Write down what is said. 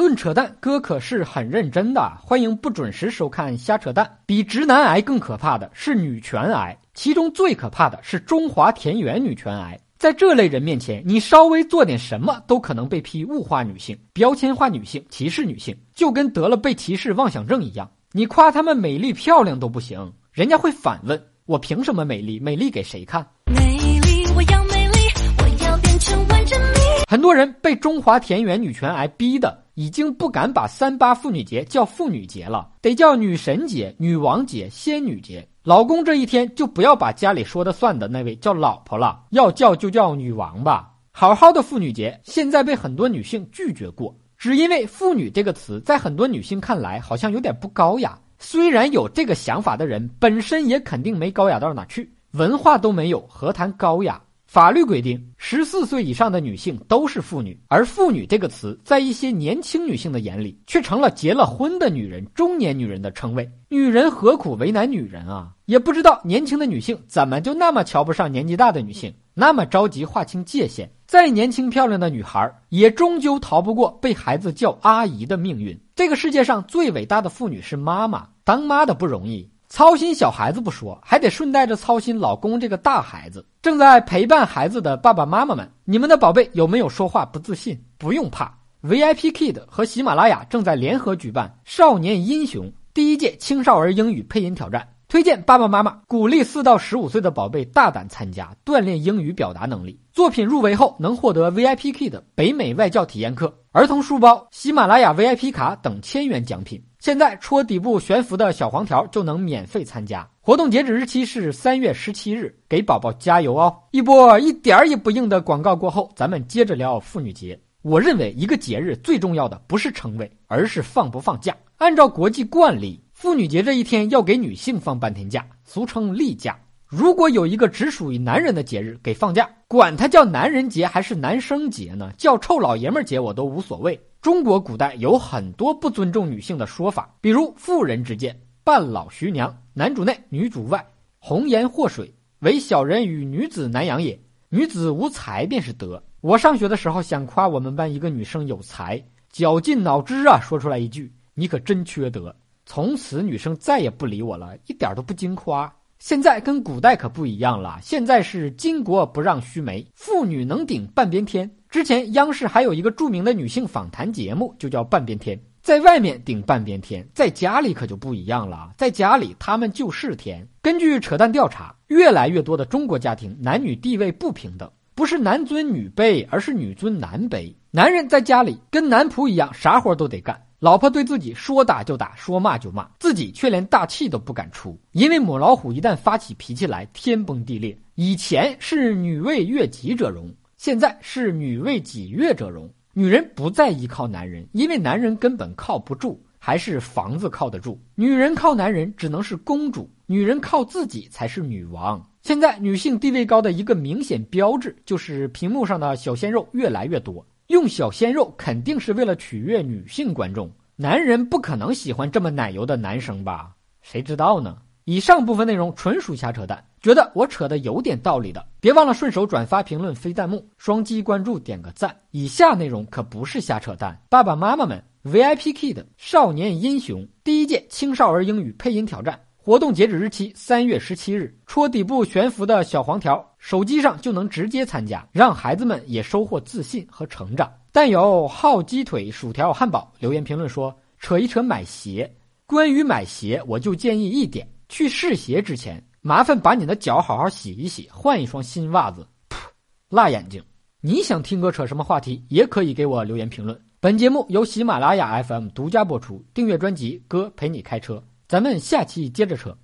论扯淡，哥可是很认真的。欢迎不准时收看瞎扯淡。比直男癌更可怕的是女权癌，其中最可怕的是中华田园女权癌。在这类人面前，你稍微做点什么，都可能被批物化女性、标签化女性、歧视女性，就跟得了被歧视妄想症一样。你夸她们美丽漂亮都不行，人家会反问：我凭什么美丽？美丽给谁看？美很多人被中华田园女权癌逼的，已经不敢把三八妇女节叫妇女节了，得叫女神节、女王节、仙女节。老公这一天就不要把家里说的算的那位叫老婆了，要叫就叫女王吧。好好的妇女节，现在被很多女性拒绝过，只因为“妇女”这个词在很多女性看来好像有点不高雅。虽然有这个想法的人本身也肯定没高雅到哪去，文化都没有，何谈高雅？法律规定，十四岁以上的女性都是妇女，而“妇女”这个词，在一些年轻女性的眼里，却成了结了婚的女人、中年女人的称谓。女人何苦为难女人啊？也不知道年轻的女性怎么就那么瞧不上年纪大的女性，那么着急划清界限。再年轻漂亮的女孩，也终究逃不过被孩子叫阿姨的命运。这个世界上最伟大的妇女是妈妈，当妈的不容易。操心小孩子不说，还得顺带着操心老公这个大孩子。正在陪伴孩子的爸爸妈妈们，你们的宝贝有没有说话不自信？不用怕，VIP Kid 和喜马拉雅正在联合举办《少年英雄》第一届青少儿英语配音挑战，推荐爸爸妈妈鼓励四到十五岁的宝贝大胆参加，锻炼英语表达能力。作品入围后能获得 VIP Kid 北美外教体验课、儿童书包、喜马拉雅 VIP 卡等千元奖品。现在戳底部悬浮的小黄条就能免费参加，活动截止日期是三月十七日，给宝宝加油哦！一波一点儿也不硬的广告过后，咱们接着聊妇女节。我认为一个节日最重要的不是称谓，而是放不放假。按照国际惯例，妇女节这一天要给女性放半天假，俗称例假。如果有一个只属于男人的节日给放假，管它叫男人节还是男生节呢？叫臭老爷们节我都无所谓。中国古代有很多不尊重女性的说法，比如妇人之见、半老徐娘、男主内女主外、红颜祸水、唯小人与女子难养也。女子无才便是德。我上学的时候想夸我们班一个女生有才，绞尽脑汁啊，说出来一句：“你可真缺德。”从此女生再也不理我了，一点都不经夸。现在跟古代可不一样了，现在是巾帼不让须眉，妇女能顶半边天。之前央视还有一个著名的女性访谈节目，就叫《半边天》。在外面顶半边天，在家里可就不一样了。在家里，他们就是天。根据扯淡调查，越来越多的中国家庭男女地位不平等，不是男尊女卑，而是女尊男卑。男人在家里跟男仆一样，啥活都得干。老婆对自己说打就打，说骂就骂，自己却连大气都不敢出，因为母老虎一旦发起脾气来，天崩地裂。以前是女为悦己者容。现在是女为己悦者容，女人不再依靠男人，因为男人根本靠不住，还是房子靠得住。女人靠男人只能是公主，女人靠自己才是女王。现在女性地位高的一个明显标志，就是屏幕上的小鲜肉越来越多。用小鲜肉肯定是为了取悦女性观众，男人不可能喜欢这么奶油的男生吧？谁知道呢？以上部分内容纯属瞎扯淡，觉得我扯的有点道理的，别忘了顺手转发、评论、飞弹幕、双击关注、点个赞。以下内容可不是瞎扯淡，爸爸妈妈们，VIP Kid 少年英雄第一届青少儿英语配音挑战活动截止日期三月十七日，戳底部悬浮的小黄条，手机上就能直接参加，让孩子们也收获自信和成长。但有好鸡腿、薯条、汉堡留言评论说扯一扯买鞋，关于买鞋，我就建议一点。去试鞋之前，麻烦把你的脚好好洗一洗，换一双新袜子。噗，辣眼睛！你想听哥扯什么话题，也可以给我留言评论。本节目由喜马拉雅 FM 独家播出，订阅专辑哥陪你开车。咱们下期接着扯。